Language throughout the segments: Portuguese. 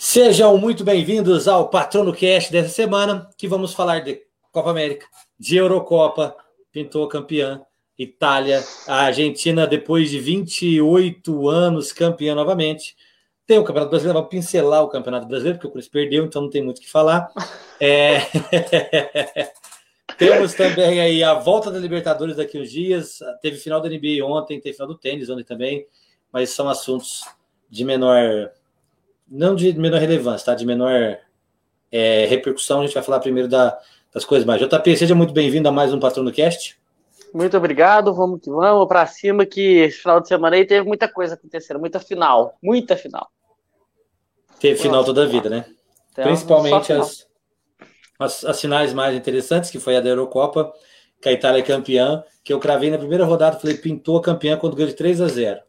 Sejam muito bem-vindos ao Patrono Cast dessa semana, que vamos falar de Copa América, de Eurocopa, pintou campeã, Itália, a Argentina, depois de 28 anos, campeã novamente. Tem o Campeonato Brasileiro, vou pincelar o Campeonato Brasileiro, porque o Corinthians perdeu, então não tem muito o que falar. É... Temos também aí a volta da Libertadores daqui uns dias. Teve final da NBA ontem, teve final do tênis ontem também, mas são assuntos de menor. Não de menor relevância, tá? De menor é, repercussão. A gente vai falar primeiro da, das coisas mais. JP, seja muito bem-vindo a mais um Patrono Cast. Muito obrigado, vamos que vamos para cima. Que esse final de semana aí teve muita coisa acontecendo, muita final, muita final. Teve final toda a vida, né? Então, Principalmente as, as, as finais mais interessantes, que foi a da Eurocopa, que a Itália é campeã, que eu cravei na primeira rodada, falei, pintou a campeã quando ganhou de 3 a 0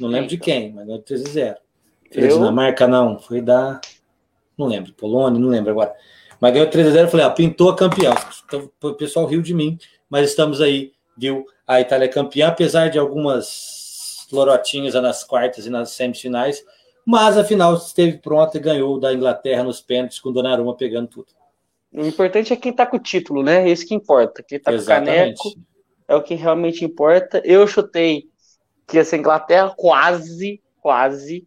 Não lembro de quem, mas ganhou de 3 a 0 Foi eu... da Dinamarca, não, foi da. Não lembro, Polônia, não lembro agora. Mas ganhou 3 a 0 falei, ah, pintou a campeã. Então, o pessoal riu de mim, mas estamos aí, viu? A Itália é campeã, apesar de algumas lorotinhas nas quartas e nas semifinais, mas afinal esteve pronta e ganhou da Inglaterra nos pênaltis com Donnarumma pegando tudo. O importante é quem tá com o título, né? Esse que importa. Quem tá Exatamente. com o caneco é o que realmente importa. Eu chutei que essa Inglaterra quase, quase,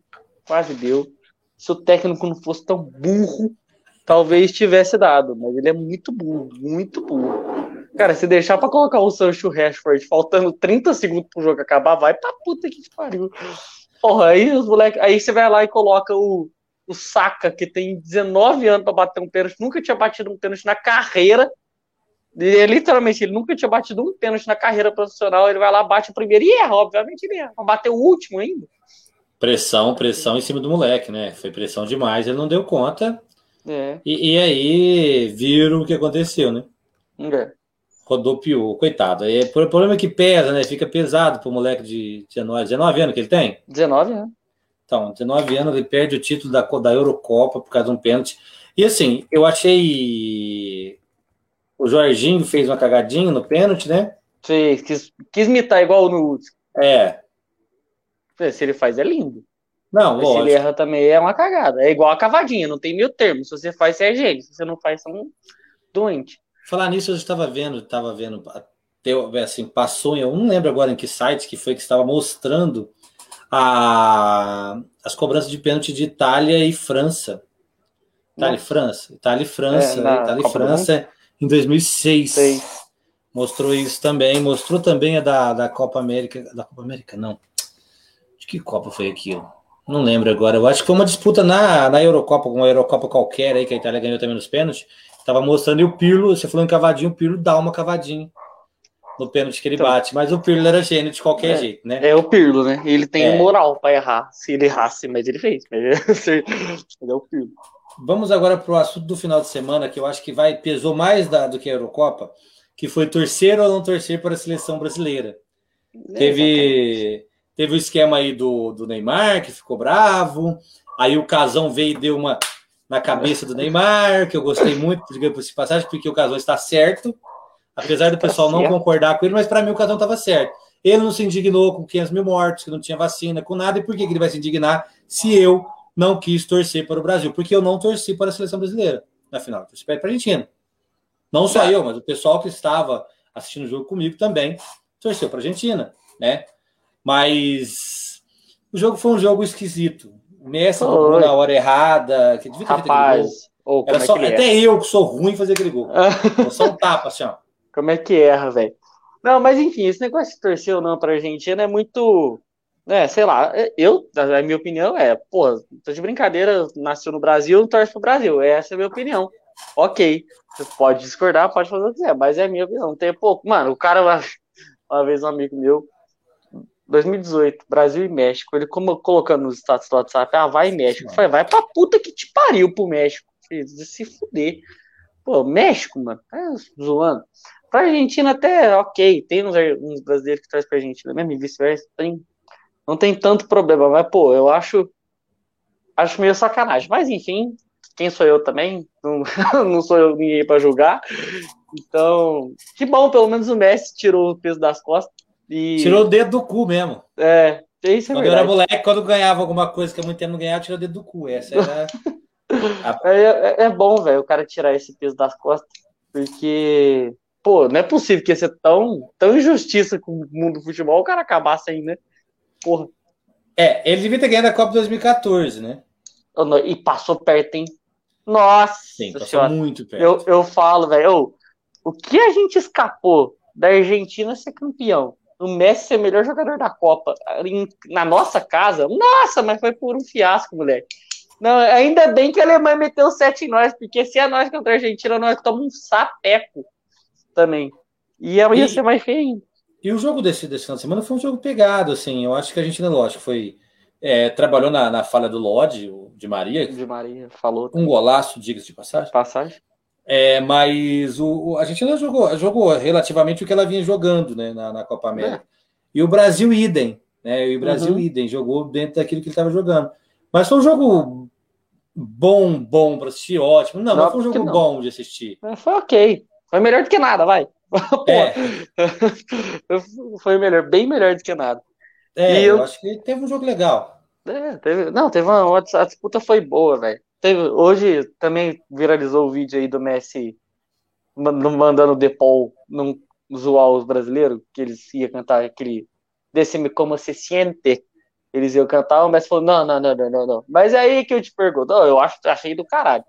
quase deu. Se o técnico não fosse tão burro, talvez tivesse dado, mas ele é muito burro, muito burro. Cara, se deixar para colocar o Sancho Rashford faltando 30 segundos pro jogo acabar, vai pra puta que pariu. Porra, aí os moleques, aí você vai lá e coloca o o Saka, que tem 19 anos para bater um pênalti, nunca tinha batido um pênalti na carreira. E, literalmente, ele nunca tinha batido um pênalti na carreira profissional. Ele vai lá, bate o primeiro e erra, obviamente ele erra. Bater o último ainda. Pressão, pressão em cima do moleque, né? Foi pressão demais, ele não deu conta. É. E, e, aí viram o que aconteceu, né? É. Rodopiou, coitado. Aí, o problema é que pesa, né? Fica pesado pro moleque de 19, 19 anos que ele tem? 19 anos. Então, 19 anos, ele perde o título da, da Eurocopa por causa de um pênalti. E assim, eu achei. O Jorginho fez uma cagadinha no pênalti, né? Fez, quis, quis imitar igual no. É. Se ele faz, é lindo. Não, Mas lógico. Se ele erra também é uma cagada. É igual a cavadinha, não tem meio termo. Se você faz, você é gênio. Se você não faz, você é um doente. Falar nisso, eu estava vendo, estava vendo, assim, passou em, eu não lembro agora em que site que foi que estava mostrando a, as cobranças de pênalti de Itália e França. Itália e França. Itália e França. É, Itália e França em 2006. Sei. Mostrou isso também. Mostrou também a da, da Copa América. Da Copa América, não. Que Copa foi aquilo? Não lembro agora. Eu acho que foi uma disputa na, na Eurocopa, uma Eurocopa qualquer aí, que a Itália ganhou também nos pênaltis. Tava mostrando e o Pirlo, você falou em cavadinho, o Pirlo dá uma cavadinha no pênalti que ele então, bate, mas o Pirlo era gênio de qualquer é, jeito, né? É o Pirlo, né? Ele tem é. moral para errar. Se ele errasse, mas ele fez. ele é o Pirlo. Vamos agora para o assunto do final de semana, que eu acho que vai pesou mais da, do que a Eurocopa, que foi torcer ou não torcer para a seleção brasileira. É, teve, teve o esquema aí do, do Neymar, que ficou bravo. Aí o Casão veio e deu uma na cabeça do Neymar, que eu gostei muito, diga por passagem, porque o Casão está certo. Apesar do tá pessoal não concordar com ele, mas para mim o Casão estava certo. Ele não se indignou com 500 mil mortos, que não tinha vacina, com nada. E por que ele vai se indignar se eu não quis torcer para o Brasil? Porque eu não torci para a seleção brasileira na final. Torci para a Argentina. Não só tá. eu, mas o pessoal que estava assistindo o jogo comigo também torceu para a Argentina, né? Mas o jogo foi um jogo esquisito. O Messi na hora errada, que devia ter Rapaz, oh, Era só, é até eu que sou ruim fazer aquele gol. só um tapa, assim, ó. Como é que erra, velho? Não, mas enfim, esse negócio de torcer ou não pra Argentina é muito. É, sei lá, eu, a minha opinião é, pô, tô de brincadeira, nasceu no Brasil, torce pro Brasil. Essa é a minha opinião. Ok, você pode discordar, pode fazer o que quiser, mas é a minha opinião. Tem pouco. Mano, o cara, uma, uma vez um amigo meu, 2018, Brasil e México, ele como colocando nos status do WhatsApp, ah, vai México. Eu falei, vai pra puta que te pariu pro México. Filho, se fuder. Pô, México, mano, tá zoando. Pra Argentina até ok, tem uns, uns brasileiros que traz pra Argentina mesmo, e vice-versa, tem, não tem tanto problema, mas pô, eu acho acho meio sacanagem. Mas enfim, quem sou eu também? Não, não sou eu ninguém para julgar. Então, que bom, pelo menos o Messi tirou o peso das costas. E... Tirou o dedo do cu mesmo. É, Isso é quando verdade. eu era moleque, quando ganhava alguma coisa que há muito tempo não ganhava, tirava o dedo do cu. Essa era. a... é, é, é bom, velho, o cara tirar esse peso das costas, porque, pô, não é possível que ia ser tão, tão injustiça com o mundo do futebol o cara acabasse aí, né? Porra. É, ele devia ter ganhado a Copa 2014, né? E passou perto, hein? Nossa Sim, passou senhora. muito perto. Eu, eu falo, velho, o que a gente escapou da Argentina ser campeão? O Messi ser o melhor jogador da Copa em, na nossa casa? Nossa, mas foi por um fiasco, moleque. Não, ainda bem que a Alemanha meteu 7 em nós, porque se é nós contra a Argentina, nós tomamos um sapeco também. E ia e, ser mais feio ainda. E o jogo desse, desse final de semana foi um jogo pegado, assim. Eu acho que a Argentina, lógico, foi. É, trabalhou na, na falha do Lodge, de Maria. De Maria, falou. Um golaço, diga-se de passagem. Passagem. É, mas o, a Argentina jogou, jogou relativamente o que ela vinha jogando né, na, na Copa América. É. E o Brasil, idem. Né, e o Brasil, uhum. idem. Jogou dentro daquilo que ele estava jogando. Mas foi um jogo bom, bom para assistir, ótimo. Não, não mas foi um jogo bom de assistir. Foi ok. Foi melhor do que nada, vai. É. foi melhor, bem melhor do que nada. É, eu, eu, acho que teve um jogo legal. É, teve, não, teve uma, uma a disputa foi boa, velho. Hoje também viralizou o vídeo aí do Messi mandando o Depol não zoar os brasileiros, que eles iam cantar aquele Decime como se siente. Eles iam cantar, o Messi falou: não, não, não, não, não, não. Mas é aí que eu te pergunto, eu acho achei do caralho.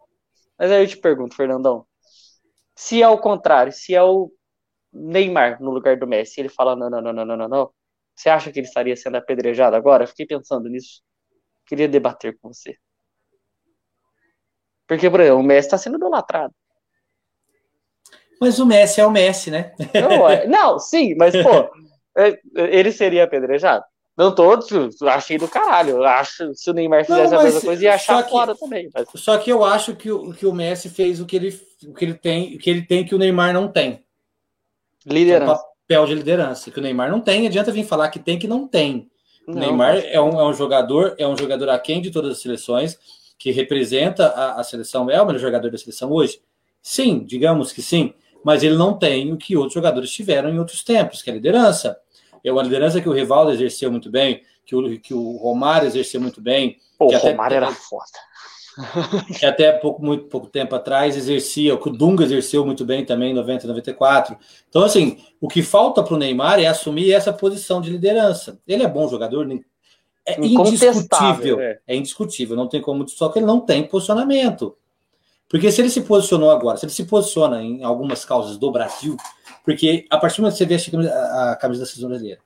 Mas aí eu te pergunto, Fernandão, se é o contrário, se é o Neymar no lugar do Messi, ele fala: não, não, não, não, não, não, não. Você acha que ele estaria sendo apedrejado agora? Fiquei pensando nisso. Queria debater com você. Porque, por exemplo, o Messi está sendo idolatrado. Mas o Messi é o Messi, né? Não, é, não sim, mas, pô, é, ele seria apedrejado? Não todos, achei do caralho. Acho se o Neymar fizesse não, a mesma coisa, ia achar que, fora também. Mas... Só que eu acho que o, que o Messi fez o que ele, o que ele tem, o que ele tem que o Neymar não tem. Liderança. É um papel de liderança, que o Neymar não tem, adianta vir falar que tem que não tem. Não, o Neymar mas... é, um, é um jogador, é um jogador aquém de todas as seleções, que representa a, a seleção, é o melhor jogador da seleção hoje? Sim, digamos que sim, mas ele não tem o que outros jogadores tiveram em outros tempos, que é a liderança. É uma liderança que o Rivaldo exerceu muito bem, que o, que o Romário exerceu muito bem. Pô, o Romário era foda que até pouco, muito pouco tempo atrás exercia, o Dunga exerceu muito bem também em 90, 94. Então, assim, o que falta para o Neymar é assumir essa posição de liderança. Ele é bom jogador, é indiscutível. É. é indiscutível, não tem como, só que ele não tem posicionamento. Porque se ele se posicionou agora, se ele se posiciona em algumas causas do Brasil, porque a partir do momento que você veste a camisa da seleção brasileira,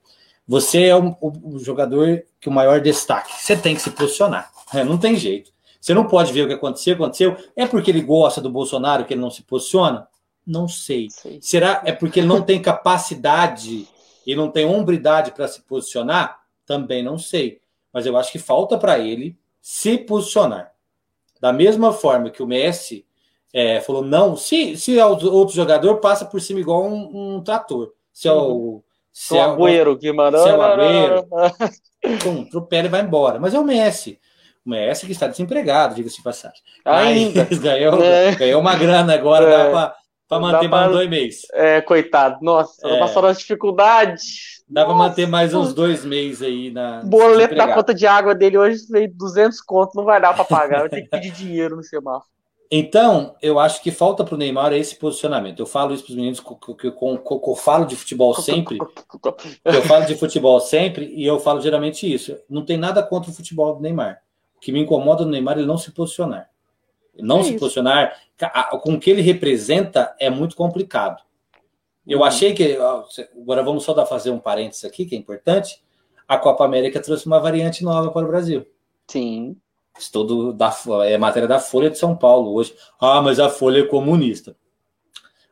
você é o, o, jogador que o maior destaque. Você tem que se posicionar. É, não tem jeito. Você não pode ver o que aconteceu, aconteceu. É porque ele gosta do Bolsonaro que ele não se posiciona? Não sei. sei. Será é porque ele não tem capacidade e não tem hombridade para se posicionar? Também não sei. Mas eu acho que falta para ele se posicionar. Da mesma forma que o Messi é, falou, não, se, se é outro jogador, passa por cima igual um, um trator. Se é o. Se o é Agüero que mandou. Se é o Agüero, pum, atropela e vai embora. Mas é o Messi. O Messi que está desempregado, diga-se de passagem. Ainda. ganhou, é. ganhou uma grana agora, é. dá para manter mais dois meses. É, coitado. Nossa, é. passou nas dificuldades. Dá para manter mais uns dois meses aí na. Boleto da conta de água dele hoje veio 200 conto, não vai dar para pagar. Vai ter que pedir dinheiro no semáforo. Então, eu acho que falta para o Neymar esse posicionamento. Eu falo isso para os meninos que eu falo de futebol sempre. Eu falo de futebol sempre e eu falo geralmente isso. Não tem nada contra o futebol do Neymar que me incomoda no Neymar ele não se posicionar. Não é se isso. posicionar com o que ele representa é muito complicado. Eu uhum. achei que. Agora vamos só dar, fazer um parênteses aqui, que é importante. A Copa América trouxe uma variante nova para o Brasil. Sim. Estudo da, é matéria da Folha de São Paulo hoje. Ah, mas a Folha é comunista.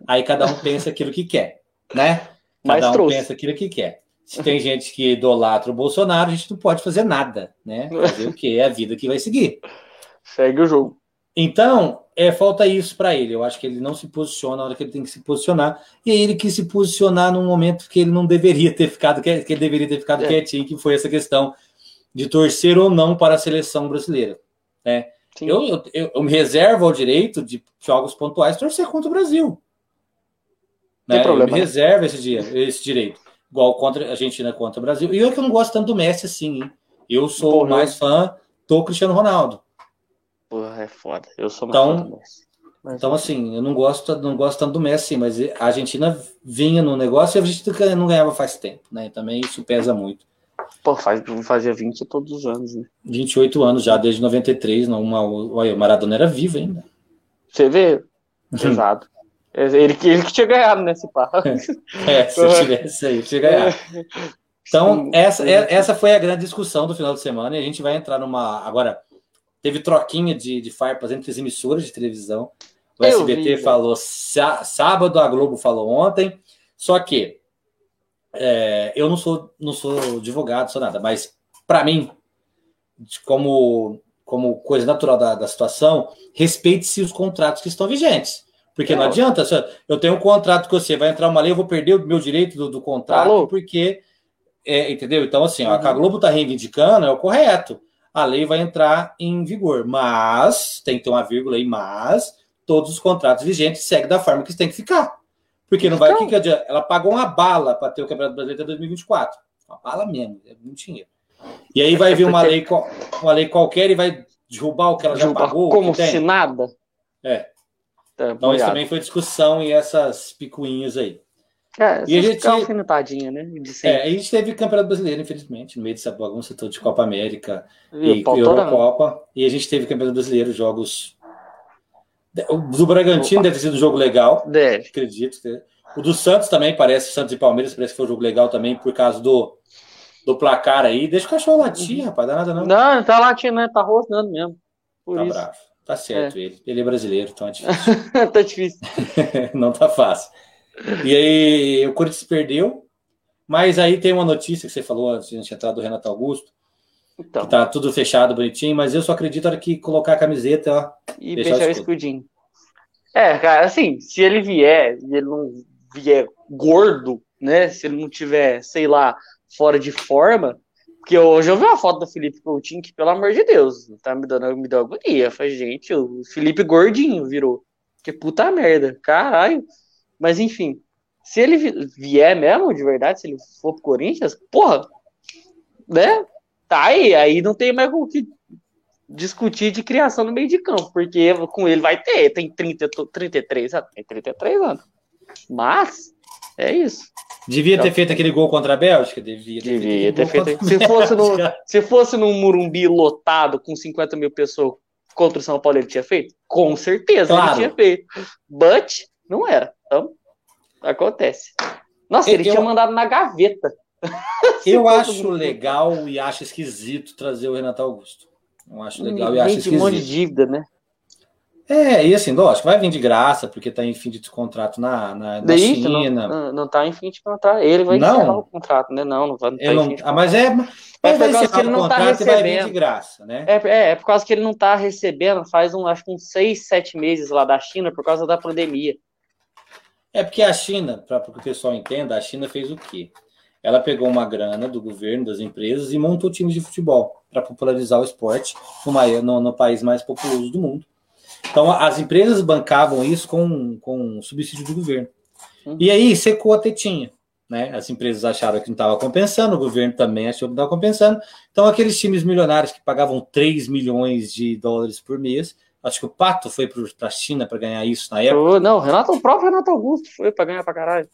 Aí cada um pensa aquilo que quer, né? Cada mas um trouxe. pensa aquilo que quer. Se tem gente que idolatra o Bolsonaro, a gente não pode fazer nada, né? Fazer o quê? É a vida que vai seguir. Segue o jogo. Então, é, falta isso para ele. Eu acho que ele não se posiciona na hora que ele tem que se posicionar. E aí ele quis se posicionar num momento que ele não deveria ter ficado, que ele deveria ter ficado é. quietinho, que foi essa questão de torcer ou não para a seleção brasileira. Né? Eu, eu, eu, me reservo ao direito de jogos pontuais torcer contra o Brasil. Né? Tem problema, eu me né? reservo esse, dia, esse direito. igual contra a Argentina contra o Brasil. E eu que não gosto tanto do Messi assim, hein? Eu sou Porra. mais fã do Cristiano Ronaldo. Porra, é foda. Eu sou mais então, Messi. Mas, então, assim, eu não gosto, não gosto tanto do Messi, mas a Argentina vinha no negócio e a Argentina não ganhava faz tempo, né? Também isso pesa muito. Pô, faz, fazia 20 todos os anos, né? 28 anos já, desde 93. Não, uma, olha, o Maradona era vivo ainda. Você vê? Pesado. Ele, ele que tinha ganhado nesse né, par. É, se tivesse aí, tinha ganhado. Então, essa, é, essa foi a grande discussão do final de semana e a gente vai entrar numa. Agora, teve troquinha de, de farpas entre as emissoras de televisão. O Eu SBT vi, falou sábado, a Globo falou ontem. Só que é, eu não sou, não sou advogado, sou nada, mas para mim, como, como coisa natural da, da situação, respeite-se os contratos que estão vigentes. Porque não, não adianta, eu tenho um contrato com você, vai entrar uma lei, eu vou perder o meu direito do, do contrato, Alô? porque. É, entendeu? Então, assim, uhum. a Globo está reivindicando, é o correto. A lei vai entrar em vigor, mas tem que ter uma vírgula aí, mas todos os contratos vigentes seguem da forma que tem que ficar. Porque não vai. Então... Que que Ela pagou uma bala para ter o Campeonato Brasileiro até 2024. Uma bala mesmo, é muito dinheiro. E aí vai vir uma lei, uma lei qualquer e vai derrubar o que ela já pagou. Como se nada. É. Tá, então isso também foi discussão e essas picuinhas aí. É, e a gente né? É, a gente teve Campeonato Brasileiro, infelizmente, no meio dessa bagunça toda de Copa América e, e Eurocopa. E a gente teve Campeonato Brasileiro, jogos o do Bragantino Opa. deve ter sido um jogo legal. Deve. Acredito. O do Santos também parece, Santos e Palmeiras parece que foi um jogo legal também, por causa do, do placar aí. Deixa o cachorro latir, uhum. rapaz, dá nada não. Não, não tá latindo, né? Tá rosnando mesmo. Por tá isso. bravo. Tá certo é. ele. Ele é brasileiro, então é difícil. tá difícil. não tá fácil. E aí, o Corinthians perdeu, mas aí tem uma notícia que você falou antes de a gente entrar do Renato Augusto, então. Tá tudo fechado, bonitinho, mas eu só acredito na hora que colocar a camiseta, ó. E deixar o escudinho. É, cara, assim, se ele vier e ele não vier gordo, né? Se ele não tiver, sei lá, fora de forma. Porque hoje eu vi uma foto do Felipe Coutinho que, pelo amor de Deus, tá me dando, me deu agonia. Falei, gente, o Felipe gordinho virou. Que puta merda, caralho. Mas enfim, se ele vier mesmo, de verdade, se ele for pro Corinthians, porra, né? Tá aí, aí não tem mais o que discutir de criação no meio de campo, porque com ele vai ter, tem 30, 33, tem 33 anos. Mas, é isso. Devia ter feito aquele gol contra a Bélgica? Devia ter Devia feito. Ter feito. Se, fosse no, se fosse num Murumbi lotado com 50 mil pessoas contra o São Paulo, ele tinha feito? Com certeza claro. ele tinha feito. But, não era. Então, acontece. Nossa, ele eu... tinha mandado na gaveta. Eu acho legal e acho esquisito trazer o Renato Augusto. Eu acho legal e acho esquisito. um monte de dívida, né? É, e assim, lógico, vai vir de graça, porque está em fim de contrato na, na, na China. Não, não tá em fim de contrato. Ele vai não. encerrar o contrato, né? Não, não vai. Não tá não, ah, mas é. Mas é ele não está recebendo. de graça, né? É, é, é, por causa que ele não está recebendo faz um, acho que uns seis, sete meses lá da China por causa da pandemia. É porque a China, para que o pessoal entenda, a China fez o quê? ela pegou uma grana do governo, das empresas e montou times de futebol para popularizar o esporte no, no, no, país mais populoso do mundo. Então, as empresas bancavam isso com, com subsídio do governo. Uhum. E aí secou a tetinha. Né? As empresas acharam que não estava compensando, o governo também achou que não estava compensando. Então, aqueles times milionários que pagavam 3 milhões de dólares por mês, acho que o Pato foi para a China para ganhar isso na época. Não, Renato, o próprio Renato Augusto foi para ganhar para caralho.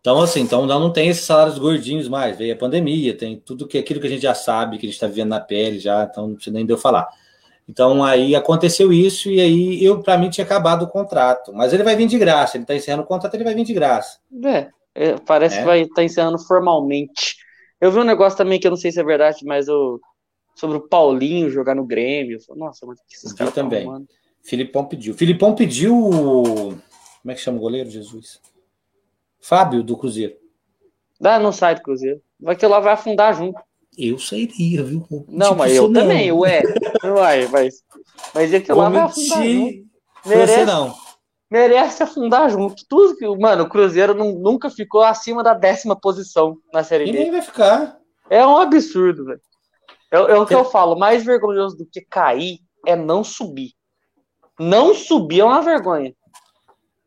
Então, assim, então não tem esses salários gordinhos mais. Veio a pandemia, tem tudo que aquilo que a gente já sabe, que a gente está vivendo na pele já, então não precisa nem de eu falar. Então aí aconteceu isso e aí eu para mim tinha acabado o contrato, mas ele vai vir de graça. Ele está encerrando o contrato, ele vai vir de graça. É, é parece é. que vai estar tá encerrando formalmente. Eu vi um negócio também que eu não sei se é verdade, mas eu, sobre o Paulinho jogar no Grêmio. Nossa, mas que esses caras também. Filipão pediu. Filipão pediu. Como é que chama o goleiro, Jesus? Fábio, do Cruzeiro. Dá, não sai do Cruzeiro. Vai que lá vai afundar junto. Eu sairia, viu? Não, tipo, mas eu não. também, ué. Vai, mas, mas é que lá vai afundar junto. Merece, não. merece afundar junto. Tudo que, mano, o Cruzeiro não, nunca ficou acima da décima posição na Série B. E nem vai ficar. É um absurdo, velho. É, é o que eu falo, mais vergonhoso do que cair é não subir. Não subir é uma vergonha.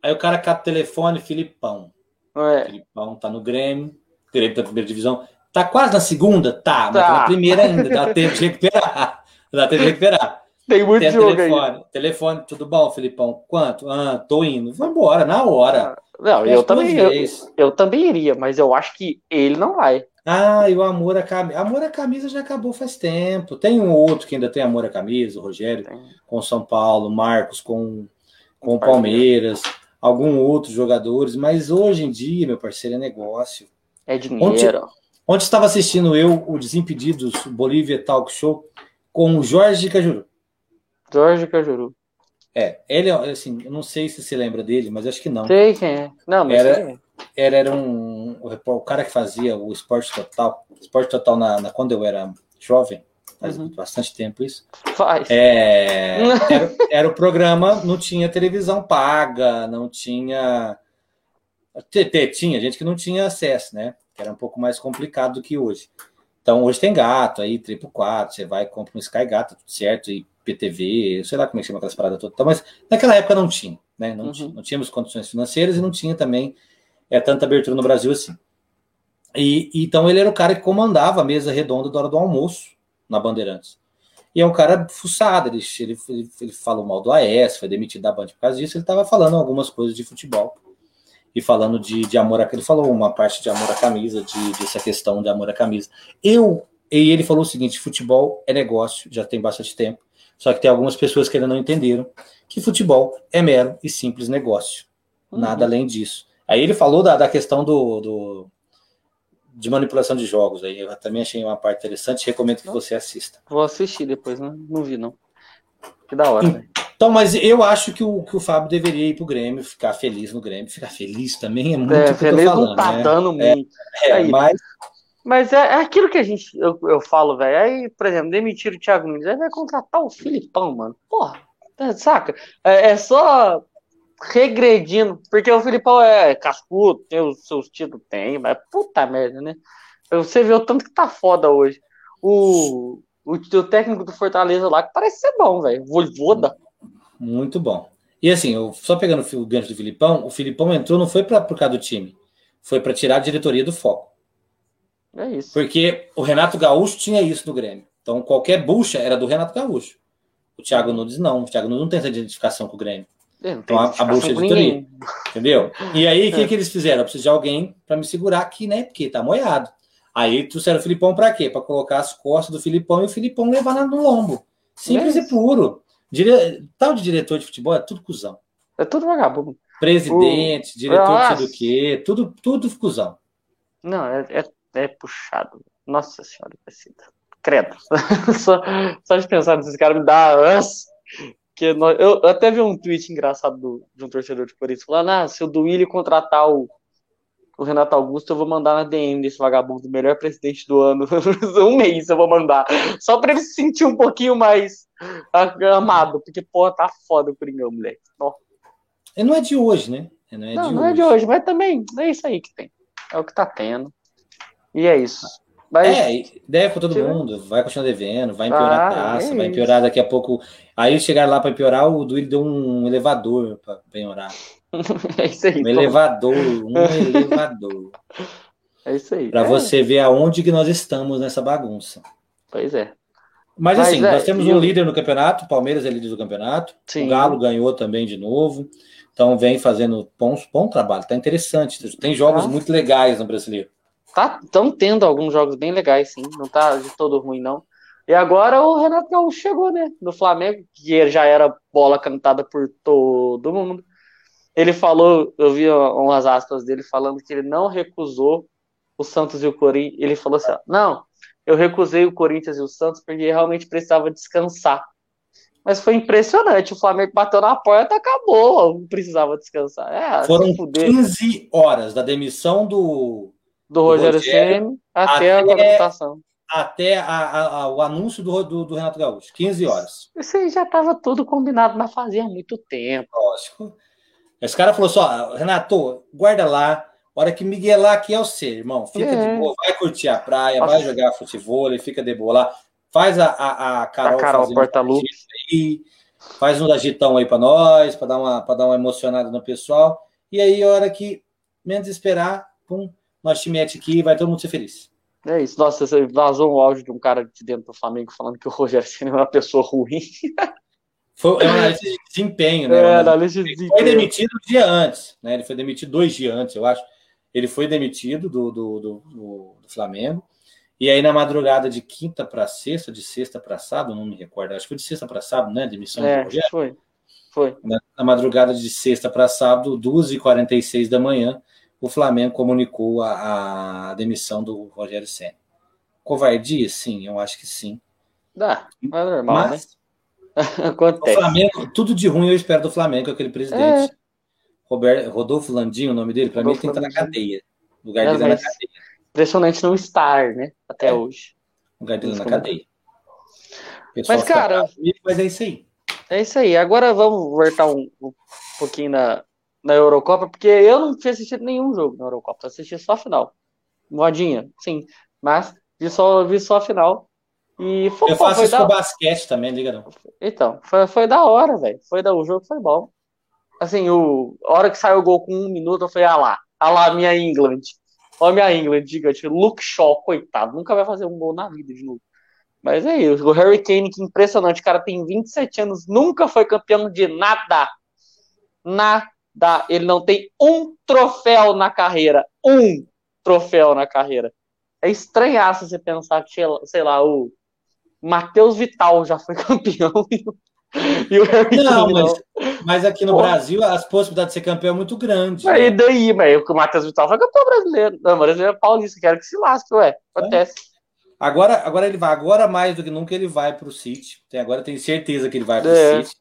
Aí o cara cata o telefone, Filipão. É. Filipão tá no Grêmio, direito da primeira divisão. Tá quase na segunda? Tá, mas tá. na primeira ainda, dá tempo de recuperar. Dá tempo de recuperar. Tem muito Tem jogo telefone, aí. Telefone, tudo bom, Filipão? Quanto? Ah, tô indo. Vai embora, na hora. Não, eu também, eu, eu, também iria, mas eu acho que ele não vai. Ah, e o Amor a Camisa. Amor a Camisa já acabou faz tempo. Tem um outro que ainda tem Amor a Camisa, o Rogério, tem. com São Paulo, Marcos com, com o Palmeiras, alguns outros jogadores, mas hoje em dia, meu parceiro, é negócio. É dinheiro. Ontem, ontem estava assistindo eu o Desimpedidos Bolívia Talk Show com o Jorge Cajuru. Jorge Cajuru. É, ele, assim, eu não sei se você lembra dele, mas acho que não. Sei quem é. Não, mas era, é. era, era um, o, cara que fazia o Esporte Total, Esporte Total na, na quando eu era jovem, faz uhum. bastante tempo isso. Faz. É, era, era, o programa, não tinha televisão paga, não tinha. Tinha gente que não tinha acesso, né? Era um pouco mais complicado do que hoje. Então hoje tem gato aí, triplo 4, você vai compra um Sky Gato, tudo certo, e PTV, sei lá como é que chama aquelas paradas todas, mas naquela época não tinha, né? Não, uhum. não tínhamos condições financeiras e não tinha também é, tanta abertura no Brasil assim. E então ele era o cara que comandava a mesa redonda da hora do almoço na Bandeirantes. E é um cara fuçado, ele, ele, ele, ele falou mal do AES, foi demitido da Band por causa disso, ele estava falando algumas coisas de futebol e falando de, de amor a ele falou uma parte de amor à camisa, de, dessa questão de amor à camisa. Eu, e ele falou o seguinte: futebol é negócio, já tem bastante tempo. Só que tem algumas pessoas que ainda não entenderam que futebol é mero e simples negócio. Uhum. Nada além disso. Aí ele falou da, da questão do, do, de manipulação de jogos. Aí eu também achei uma parte interessante. Recomendo que você assista. Vou assistir depois, né? Não vi, não. Que da hora, né? Então, mas eu acho que o, que o Fábio deveria ir pro Grêmio, ficar feliz no Grêmio. Ficar feliz também é muito é, feliz falando, não tá né? dando é, muito. É, é mas mas é, é, aquilo que a gente, eu, eu falo, velho. Aí, por exemplo, demitir o Thiago Nunes, aí vai contratar o Filipão, mano. Porra, tá, saca? É, é, só regredindo, porque o Filipão é cascudo, tem os seus títulos, tem, mas puta merda, né? Você vê o tanto que tá foda hoje. O, o, o técnico do Fortaleza lá, que parece ser bom, velho. Voivoda. Muito bom. E assim, eu, só pegando o gancho do Filipão, o Filipão entrou, não foi pra, por causa do time, foi para tirar a diretoria do foco. É isso. Porque o Renato Gaúcho tinha isso no Grêmio. Então qualquer bucha era do Renato Gaúcho. O Thiago Nunes não. O Thiago Nunes não tem essa identificação com o Grêmio. Então a, a bucha é editoria. Entendeu? E aí o que, é. que eles fizeram? Eu preciso de alguém para me segurar aqui, né? Porque tá moiado. Aí trouxeram o Filipão para quê? Para colocar as costas do Filipão e o Filipão levar no lombo. Simples é e puro. Dire... Tal de diretor de futebol é tudo cuzão. É tudo vagabundo. Presidente, o... diretor Nossa. de sei do quê, tudo, tudo cuzão. Não, é, é é puxado. Nossa senhora, Aparecida. Credo. só, só de pensar nesses caras me dá. Que nós, eu, eu, até vi um tweet engraçado do, de um torcedor de Corinthians falando: ah, se o Duílio contratar o, o Renato Augusto, eu vou mandar na DM desse vagabundo, melhor presidente do ano. um mês eu vou mandar. Só pra ele se sentir um pouquinho mais amado, porque, porra, tá foda o Coringão, moleque. E não é de hoje, né? Não, é, não, de, não hoje. é de hoje, mas também é isso aí que tem. É o que tá tendo. E é isso. Mas... É, deve para todo mundo, vai continuar devendo, vai empeorar ah, a taça, é vai empeorar daqui a pouco. Aí chegar lá para empeorar, o Duílio deu um elevador para empeorar. é isso aí. Um elevador, um elevador. É isso aí. Para é. você ver aonde que nós estamos nessa bagunça. Pois é. Mas, Mas assim, é, nós temos um líder no campeonato, o Palmeiras é líder do campeonato, Sim. o Galo ganhou também de novo, então vem fazendo bom, bom trabalho, tá interessante. Tem jogos ah. muito legais no brasileiro tá tão tendo alguns jogos bem legais, sim. Não tá de todo ruim, não. E agora o Renato Gaúcho chegou, né? No Flamengo, que já era bola cantada por todo mundo. Ele falou, eu vi umas aspas dele falando que ele não recusou o Santos e o Corinthians. Ele falou assim: não, eu recusei o Corinthians e o Santos porque realmente precisava descansar. Mas foi impressionante. O Flamengo bateu na porta, acabou. Não precisava descansar. É, Foram 15 horas da demissão do, do Rogério Ceni até, até, a contratação. Até a, a, o anúncio do, do, do, Renato Gaúcho, 15 horas. Isso aí já estava tudo combinado, mas fazia muito tempo. Lógico. Esse cara falou só, Renato, guarda lá, hora que Miguelar aqui é o ser, irmão. Fica é. de boa, vai curtir a praia, Nossa. vai jogar futebol, fica de boa lá. Faz a, a, a Carol, a Carol Porta aí, faz um agitão aí para nós, para dar, uma, dar uma emocionada no pessoal. E aí, a hora que menos esperar, pum, nós te mete aqui e vai todo mundo ser feliz. É isso. Nossa, você vazou um áudio de um cara de dentro do Flamengo falando que o Rogério Ceni é uma pessoa ruim. Foi é uma análise de desempenho, né? É, análise de ele foi demitido um dia antes, né? Ele foi demitido dois dias antes, eu acho. Ele foi demitido do, do, do, do, do Flamengo. E aí, na madrugada de quinta para sexta, de sexta para sábado, não me recordo, acho que foi de sexta para sábado, né? Demissão é, do Rogério. Foi. Foi. Na, na madrugada de sexta para sábado, 2h46 da manhã, o Flamengo comunicou a, a demissão do Rogério Senna. Covardia? Sim, eu acho que sim. Dá, não é normal, Mas, né? Acontece. O Flamengo, tudo de ruim eu espero do Flamengo, aquele presidente. É. Roberto, Rodolfo Landim, o nome dele, para mim ele tem que estar na cadeia. O lugar dele é na cadeia. Impressionante não estar, né? Até é. hoje. O lugar dele é na cadeia. Mas, cara. Mas é isso aí. É isso aí. Agora vamos voltar um, um pouquinho na, na Eurocopa, porque eu não tinha assistido nenhum jogo na Eurocopa, eu assisti só a final. Modinha, sim. Mas vi só, vi só a final. E foi, eu faço isso da... com basquete também, liga não. Então, foi, foi da hora, velho. Foi da, o jogo foi bom. Assim, o, a hora que saiu o gol com um minuto, eu falei, ah lá, ah lá, minha England. Olha minha England, gigante. Luke Shaw, coitado, nunca vai fazer um gol na vida de novo. Mas é isso, o Harry Kane, que impressionante, o cara tem 27 anos, nunca foi campeão de nada. Nada. Ele não tem um troféu na carreira. Um troféu na carreira. É estranhaço você pensar que, sei lá, o Matheus Vital já foi campeão e o Harry não, Kane, mas, não. mas aqui no Pô. Brasil as possibilidades de ser campeão é muito grande. Né? E daí, mas o Matheus Vital foi campeão brasileiro. Não, brasileiro é paulista, quero que se lasque, ué. Acontece. É. Agora, agora ele vai, agora mais do que nunca ele vai para o City. Tem, agora tenho certeza que ele vai para o é. City.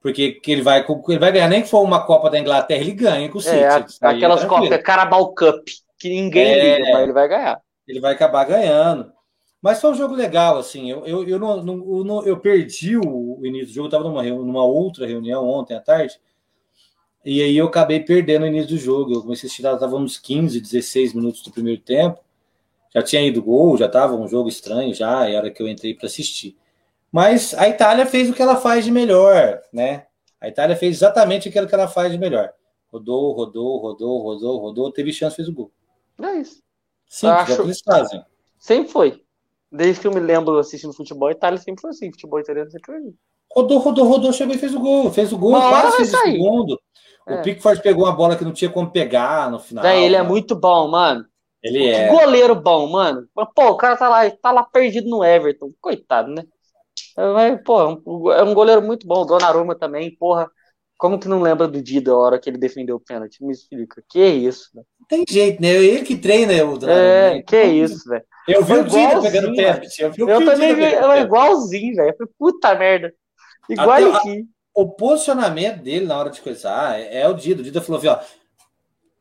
Porque que ele vai, ele vai ganhar, nem que for uma Copa da Inglaterra, ele ganha com o é, City. É, aquelas Copas, Carabao Cup, que ninguém é, liga, mas ele vai ganhar. Ele vai acabar ganhando. Mas foi um jogo legal, assim. Eu, eu, eu, não, não, eu perdi o início do jogo, eu estava numa, numa outra reunião ontem à tarde. E aí eu acabei perdendo o início do jogo. Eu comecei a assistir, estava uns 15, 16 minutos do primeiro tempo. Já tinha ido gol, já estava um jogo estranho já, era que eu entrei para assistir. Mas a Itália fez o que ela faz de melhor, né? A Itália fez exatamente aquilo que ela faz de melhor. Rodou, rodou, rodou, rodou, rodou, teve chance, fez o gol. É isso. Sim, acho... que eles fazem. Sempre foi. Desde que eu me lembro assistindo futebol, a Itália sempre foi assim. Futebol italiano sempre foi assim. Rodou, rodou, rodou, chegou e fez o gol. Fez o gol, quase fez o segundo. É. O Pickford pegou uma bola que não tinha como pegar no final. Daí, ele é né? muito bom, mano. Ele que é. goleiro bom, mano. Pô, o cara tá lá, tá lá perdido no Everton. Coitado, né? Mas, pô, é um goleiro muito bom. O Donnarumma também, porra. Como que não lembra do Dida a hora que ele defendeu o pênalti? Me explica. Que isso, velho. Tem jeito, né? Ele que treina o Donnarumma. É, né? que isso, velho. Eu vi o Dida pegando pênalti. Eu, vi eu também vi, é igualzinho, velho. Puta merda. Igual aqui. O posicionamento dele na hora de coisar é, é o Dida. O Dida falou assim, ó,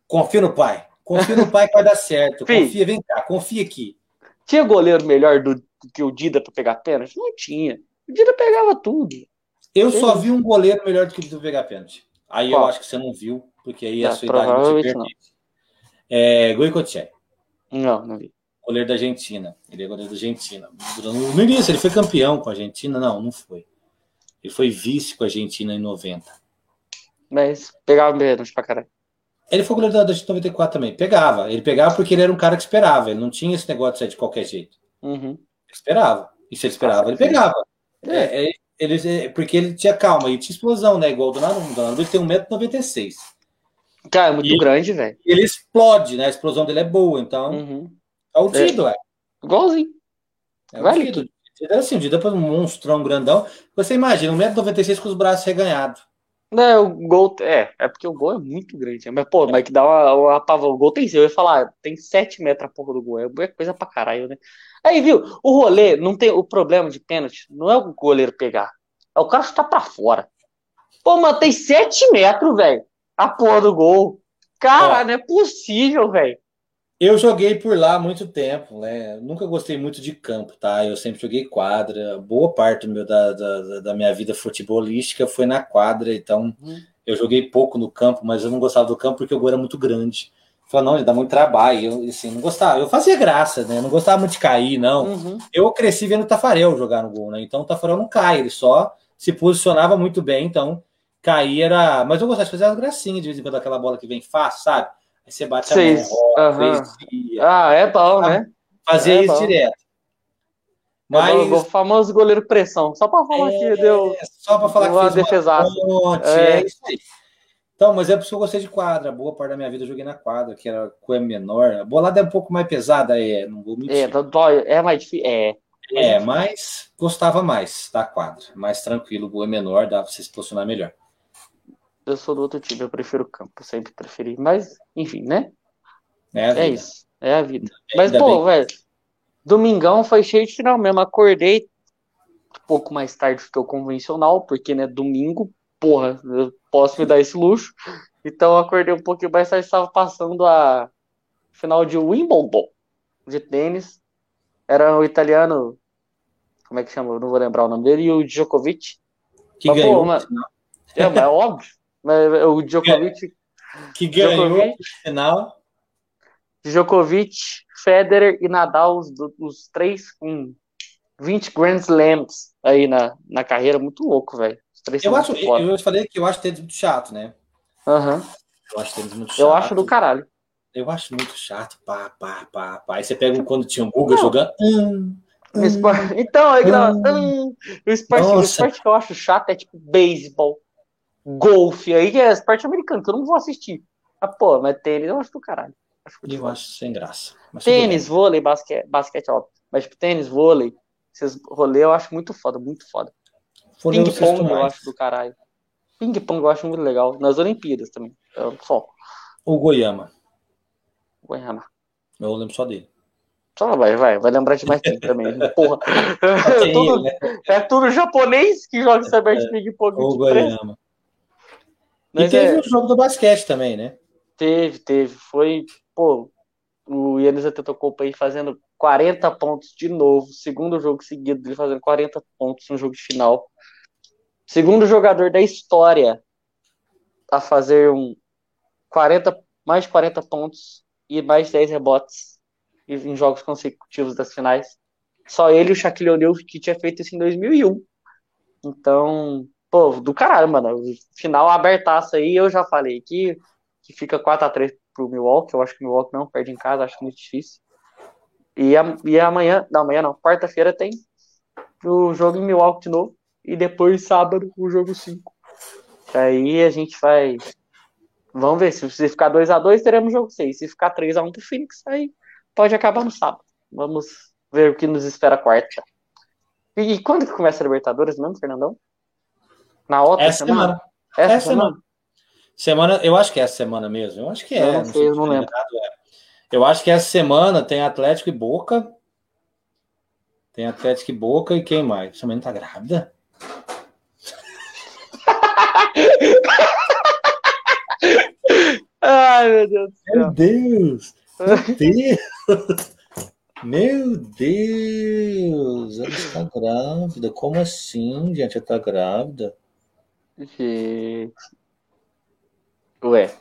confia no pai. Confia no pai que vai dar certo. Confia, vem cá, confia aqui. Tinha goleiro melhor do, do que o Dida para pegar pênalti? Não tinha. O Dida pegava tudo. Eu só vi um goleiro melhor do que o Dida pegar pênalti. Aí Qual? eu acho que você não viu, porque aí a sua idade não te permite. É, Goicoechea. Não, não vi. Goleiro da Argentina. Ele é goleiro da Argentina. No início, ele foi campeão com a Argentina? Não, não foi. Ele foi vice com a Argentina em 90. Mas pegava menos pra caralho. Ele foi goleiro da, 94 também. Pegava. Ele pegava porque ele era um cara que esperava. Ele não tinha esse negócio de sair de qualquer jeito. Uhum. Ele esperava. E se ele esperava, ele pegava. É, é, ele, é, porque ele tinha calma e tinha explosão, né? Igual do Donnarumma. O Donnarumma tem 1,96m. Cara, é muito e grande, velho. Ele explode, né? A explosão dele é boa, então. Uhum. É o Dido, é. é. Igualzinho. É o Dido. Era assim, o Dido é um monstrão grandão. Você imagina, 1,96m com os braços reganhados. Não, o gol. É, é porque o gol é muito grande. Mas, pô, mas que dá uma, uma pavão. O gol tem. Eu ia falar, tem 7 metros a porra do gol. É coisa pra caralho, né? Aí, viu? O rolê não tem. O problema de pênalti não é o goleiro pegar. É o cara chutar pra fora. Pô, mas tem 7 metros, velho. A porra do gol. Cara, não é possível, velho. Eu joguei por lá há muito tempo, né? Nunca gostei muito de campo, tá? Eu sempre joguei quadra. Boa parte meu, da, da, da, minha vida futebolística foi na quadra, então uhum. eu joguei pouco no campo, mas eu não gostava do campo porque o gol era muito grande. Falei, não, ele dá muito trabalho. Eu, assim, não gostava. Eu fazia graça, né? Não gostava muito de cair, não. Uhum. Eu cresci vendo o Tafarel jogar no gol, né? Então o Tafarel não cai, ele só se posicionava muito bem, então cair era. Mas eu gostava de fazer as gracinhas de vez em quando, aquela bola que vem fácil, sabe? Aí você bate Seis. a mão, Aham. Ah, é bom, né? Fazia É isso bom. direto. Mas... Mas O famoso goleiro pressão. Só pra falar que deu. é, só para falar que fez uma ponte, É. é isso aí. Então, mas é por isso que eu gostei de quadra. Boa parte da minha vida eu joguei na quadra, que era coisa menor. A bolada é um pouco mais pesada, é, não vou É, mentir. dó- dói. É mais difícil. É. É, mas gostava mais da quadra. Mais tranquilo, o gol é menor, dá para você se posicionar melhor. Eu sou do outro time, eu prefiro o campo. Sempre preferi. Mas, enfim, né? É, É isso. É a vida. Mas, Ainda pô, velho, domingão foi cheio de final mesmo. Acordei um pouco mais tarde do que o convencional, porque, né, domingo, porra, eu posso me dar esse luxo. Então, acordei um pouquinho mais tarde, estava passando a final de Wimbledon de tênis. Era o italiano, como é que chama? Eu não vou lembrar o nome dele, e o Djokovic. Que Mas, pô, ganhou, mas- final. É, mas é óbvio. Mas o Djokovic que ganhou Djokovic. no final. Djokovic, Federer e Nadal, os, os três com 20 Grand Slams aí na, na carreira. Muito louco, velho. Eu acho, foda. eu falei que eu acho tênis muito chato, né? Aham. Eu acho tênis muito chato. Eu acho do caralho. Eu acho muito chato, pá, pá, pá, pá. Aí você pega um quando tinha Guga Não. jogando. hum, espor- Então, que não- hum, o, esporte, o esporte que eu acho chato é tipo beisebol, golfe, aí que é esporte americano, que eu não vou assistir. Ah, pô, mas tênis eu acho do caralho. Acho Eu acho sem graça. Tênis, vôlei, basquete, basquete, ó. Mas tipo, tênis, vôlei, esses rolê eu acho muito foda, muito foda. Ping-pong eu acho do caralho. Ping-pong eu acho muito legal. Nas Olimpíadas também. Eu, só. O Goiama. Goiânia. Eu lembro só dele. Só vai, vai. Vai lembrar de mais tempo também. Porra. É Tem tudo, né? é tudo japonês que joga esse de ping-pong. O de Goiama. E Mas teve é, o jogo do basquete também, né? teve, teve. Foi, pô, o Yannis Antetokounmpo aí fazendo 40 pontos de novo. Segundo jogo seguido dele fazendo 40 pontos no jogo de final. Segundo jogador da história a fazer um 40, mais de 40 pontos e mais de 10 rebotes em jogos consecutivos das finais. Só ele e o Shaquille O'Neal que tinha feito isso em 2001. Então, pô, do caralho, mano. Final abertaço aí, eu já falei que, que fica 4x3 pro Milwaukee. Eu acho que o Milwaukee não perde em casa, acho muito difícil. E, a, e amanhã, não, amanhã não, quarta-feira tem o jogo em Milwaukee de novo. E depois, sábado, o jogo 5. Aí a gente vai. Vamos ver. Se se ficar 2x2, teremos jogo 6. Se ficar 3x1 pro Phoenix, aí pode acabar no sábado. Vamos ver o que nos espera quarta. E, e quando que começa a Libertadores mesmo, Fernandão? Na outra Essa semana. Essa, Essa semana? semana. Semana, eu acho que é essa semana mesmo. Eu acho que é. Eu não sei, eu não se lembro. errado, é. Eu acho que essa semana tem Atlético e Boca. Tem Atlético e Boca e quem mais? Sua não tá grávida? Ai, meu Deus do Meu céu. Deus! Meu Deus! Meu Deus! Ela está grávida. Como assim, gente? Ela está grávida? Gente. Ué.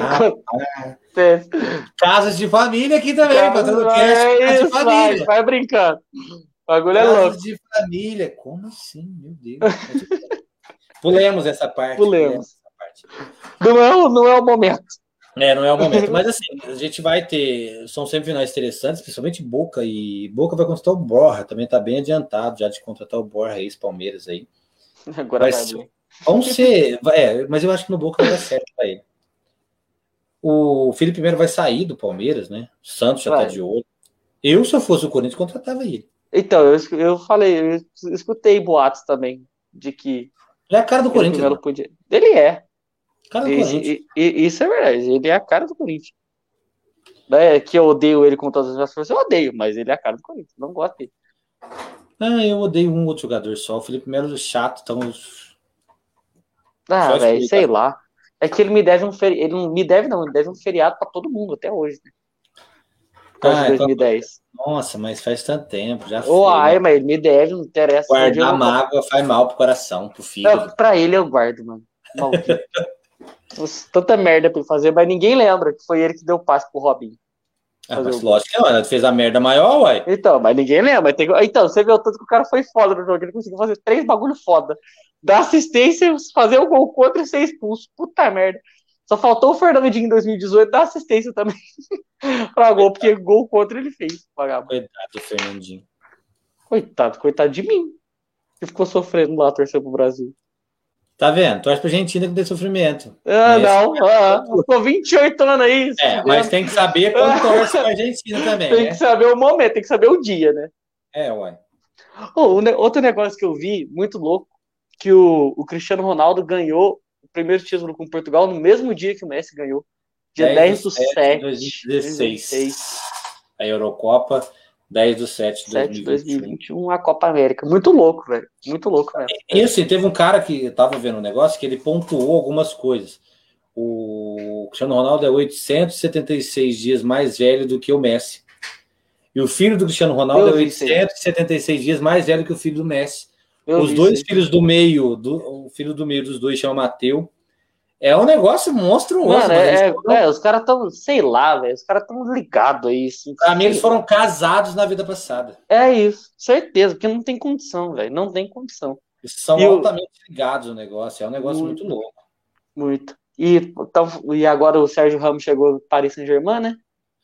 Ah, casas de família aqui também, fazendo. É Casa de isso, vai, família. vai brincando. O bagulho é Casas louco. de família. Como assim? Meu Deus. Pulemos essa parte. Pulemos. essa parte. Não é, o- não é o momento. É, não é o momento. Mas assim, a gente vai ter. São semifinais interessantes, principalmente Boca. E Boca vai contratar o Borra. Também está bem adiantado já de contratar o Borra, ex-Palmeiras aí. Agora Vai ser- Vão ser. É, mas eu acho que no Boca vai dar certo para ele. O Felipe Melo vai sair do Palmeiras, né? O Santos já Vai. tá de olho. Eu, se eu fosse o Corinthians, contratava ele. Então, eu, eu falei, eu escutei boatos também de que Ele é a cara do Corinthians. Melo mano. podia. Ele é. Cara do Isso, Corinthians. e- e- isso é verdade. Ele é a cara do Corinthians. Não é que eu odeio ele com todas as minhas forças, eu odeio, mas ele é a cara do Corinthians. Não gosto dele. Ah, eu odeio um outro jogador só. O Felipe Melo é chato, então. Ah, velho, sei lá. É que ele me deve um feriado. Ele não me deve, não, ele deve um feriado pra todo mundo até hoje, né? Ah, de então- 2010. Nossa, mas faz tanto tempo. Já Ô, foi, ai, né? mas ele me deve, não interessa. Guardar vou- mágoa faz mal pro coração, pro. Não, pra ele eu guardo, mano. Maldito. Tanta merda pra ele fazer, mas ninguém lembra que foi ele que deu o passe pro Robinho. Ah, mas o- lógico que não, ele fez a merda maior, uai. Então, mas ninguém lembra. Então, você vê o tanto que o cara foi foda no jogo. Ele conseguiu fazer três bagulho foda. Dar assistência, fazer o gol contra e ser expulso. Puta merda. Só faltou o Fernandinho em 2018 dar assistência também pra gol, porque gol contra ele fez. Vagabundo. Coitado do Fernandinho. Coitado, coitado de mim. Que ficou sofrendo lá, torceu pro Brasil. Tá vendo? Torce pra Argentina que tem sofrimento. Ah, Esse- não. Ah, ficou 28 anos aí. É, mas tem que saber quando torce pra Argentina também, Tem né? que saber o momento, tem que saber o dia, né? É, uai. Oh, outro negócio que eu vi, muito louco, que o, o Cristiano Ronaldo ganhou o primeiro título com Portugal no mesmo dia que o Messi ganhou. Dia 10, do 7 de 2016. A Eurocopa, 10 do 7 de 7 de 2021. 2021, a Copa América. Muito louco, velho. Muito louco, velho. E assim, teve um cara que eu tava vendo um negócio que ele pontuou algumas coisas. O Cristiano Ronaldo é 876 dias mais velho do que o Messi. E o filho do Cristiano Ronaldo é vi isso aí. 876 dias mais velho que o filho do Messi. Eu Os dois isso filhos do meio, do, o filho do meio dos dois chama Mateu. É um negócio monstruoso. Mano, é, é, é, os caras tão, sei lá, velho. Os caras tão ligados a isso. pra mim, eles foram casados na vida passada. É isso, certeza, porque não tem condição, velho. Não tem condição. Eles são E o- altamente ligados no negócio. É um negócio Muito. muito louco. Muito. E, então, e agora o Sérgio Ramos chegou no Paris Saint-Germain, né?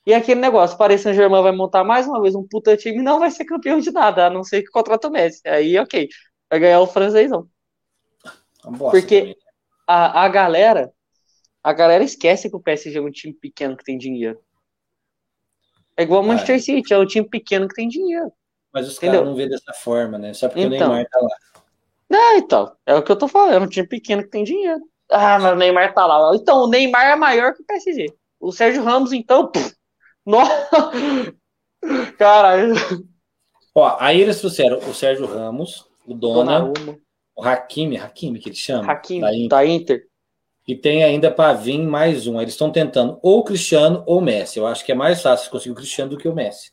E aquele negócio, o Paris Saint-Germain vai montar mais uma vez um puta time, não vai ser campeão de nada, a não ser que contrata o Messi. Aí, ok, vai ganhar o francêsão. Uma bosta Porque- também. A, a galera, a galera esquece que o PSG é um time pequeno que tem dinheiro. É igual o Ah, Manchester City, é um time pequeno que tem dinheiro. Mas os caras não vê dessa forma, né? Só porque Então. o Neymar tá lá. Ah, então, é o que eu tô falando, é um time pequeno que tem dinheiro. Ah, mas o Neymar tá lá. Então, o Neymar é maior que o PSG. O Sérgio Ramos, então, puf, nossa, caralho, Ó, aí eles trouxeram o Sérgio Ramos, o Dona, Donnarumma, o Hakimi, Hakimi que ele chama, Hakimi, da Inter. da Inter. e tem ainda para vir mais um. Eles estão tentando ou o Cristiano ou o Messi. Eu acho que é mais fácil conseguir o Cristiano do que o Messi.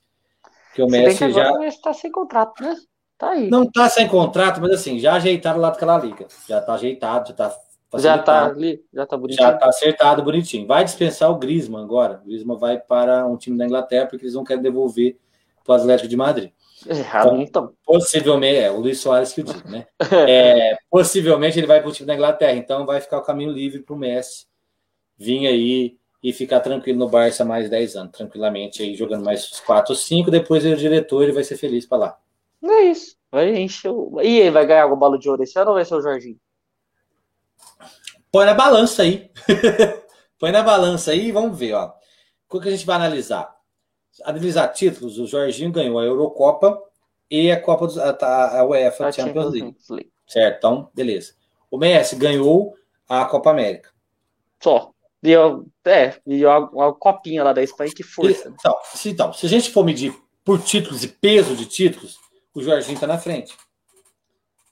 Porque o Se bem que Messi já o Messi tá sem contrato, né? Tá aí. não tá sem contrato, mas assim, já ajeitaram lá daquela liga. Já tá ajeitado, já tá já tá facilitado, ali, já tá bonitinho. já tá acertado, bonitinho. Vai dispensar o Griezmann agora. O Griezmann vai para um time da Inglaterra porque eles não querem devolver para o Atlético de Madrid. Errado, então. Possivelmente, é, o Luiz Soares que o diz, né? É, possivelmente ele vai para o time da Inglaterra, então vai ficar o caminho livre para o Messi vir aí e ficar tranquilo no Barça mais 10 anos, tranquilamente aí, jogando mais uns 4 ou 5, depois ele, o diretor ele vai ser feliz para lá. É isso. Vai encher o... E aí, vai ganhar o balo de ouro esse ano ou vai ser o Jorginho? Põe na balança aí. Põe na balança aí e vamos ver, ó. O que a gente vai analisar? Analisar títulos, o Jorginho ganhou a Eurocopa e a Copa dos, a, a UEFA A Champions League, League. certo? Então, beleza. O Messi ganhou a Copa América. Só. E eu, é, e a, a copinha lá da Espanha, que força. né? Então, se, então, se a gente for medir por títulos e peso de títulos, o Jorginho está na frente.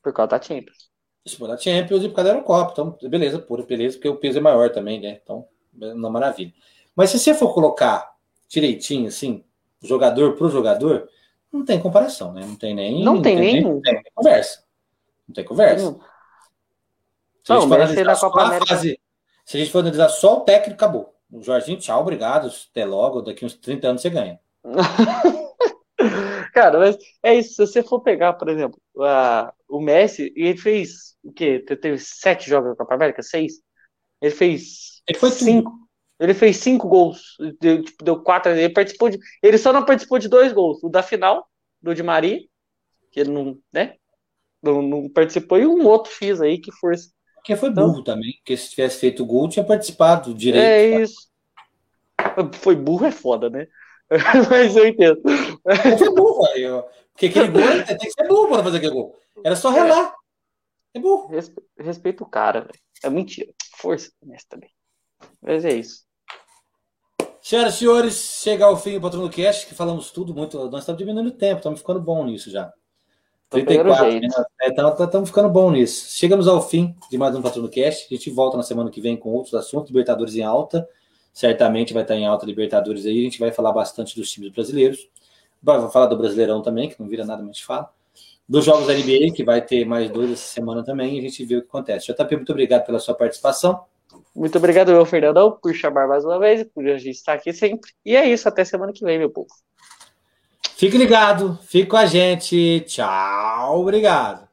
Por causa da Champions. Isso por da Champions e por causa da Eurocopa. Então, beleza, pura beleza, porque o peso é maior também, né? Então, uma maravilha. Mas se você for colocar direitinho, assim, jogador pro jogador, não tem comparação, né? Não tem nem. Não tem nem- não tem nem conversa. Não tem conversa. Não. Se a Não, gente for o Messi analisar na só a América- fase. Se a gente for analisar só o técnico, acabou. O Jorginho, tchau, obrigado. Até logo. Daqui uns 30 anos você ganha. Cara, mas é isso. Se você for pegar, por exemplo, a- o Messi, e ele fez o quê? Teve sete jogos na Copa América? Seis? Ele fez Ele foi tudo. Ele fez cinco gols. Deu, tipo, deu quatro. Ele participou de. Ele só não participou de dois gols. O da final, do Di Maria, que ele não, né? Não, não participou, e um outro fiz aí, que força. Porque foi Então- burro também. Porque se tivesse feito gol, tinha participado direito. É isso. Foi burro, é foda, né? Mas eu entendo. Foi burro, aí, ó. Porque aquele gol tem que ser burro para fazer aquele gol. Era só relar. É burro. Respe- Respeita o cara, velho. É mentira. Força nessa também. Mas é isso. Senhoras e senhores, chega ao fim o Patrono Cast, que falamos tudo muito. Nós estamos diminuindo o tempo, estamos ficando bom nisso já. Tô pegando 34 jeito. minutos. É, Estamos estamos ficando bom nisso. Chegamos ao fim de mais um Patrono Cast. A gente volta na semana que vem com outros assuntos. Libertadores em alta. Certamente vai estar em alta Libertadores aí. A gente vai falar bastante dos times brasileiros. Vai falar do Brasileirão também, que não vira nada, mas a gente fala. Dos jogos da NBA, que vai ter mais dois essa semana também. E a gente vê o que acontece. JP, muito obrigado pela sua participação. Muito obrigado, meu Fernandão, por chamar mais uma vez, por a gente estar aqui sempre. E é isso, até semana que vem, meu povo. Fique ligado, fique com a gente. Tchau, obrigado.